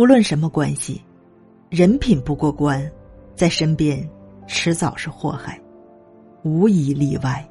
无论什么关系人品不过关在身边迟早是祸害无一例外。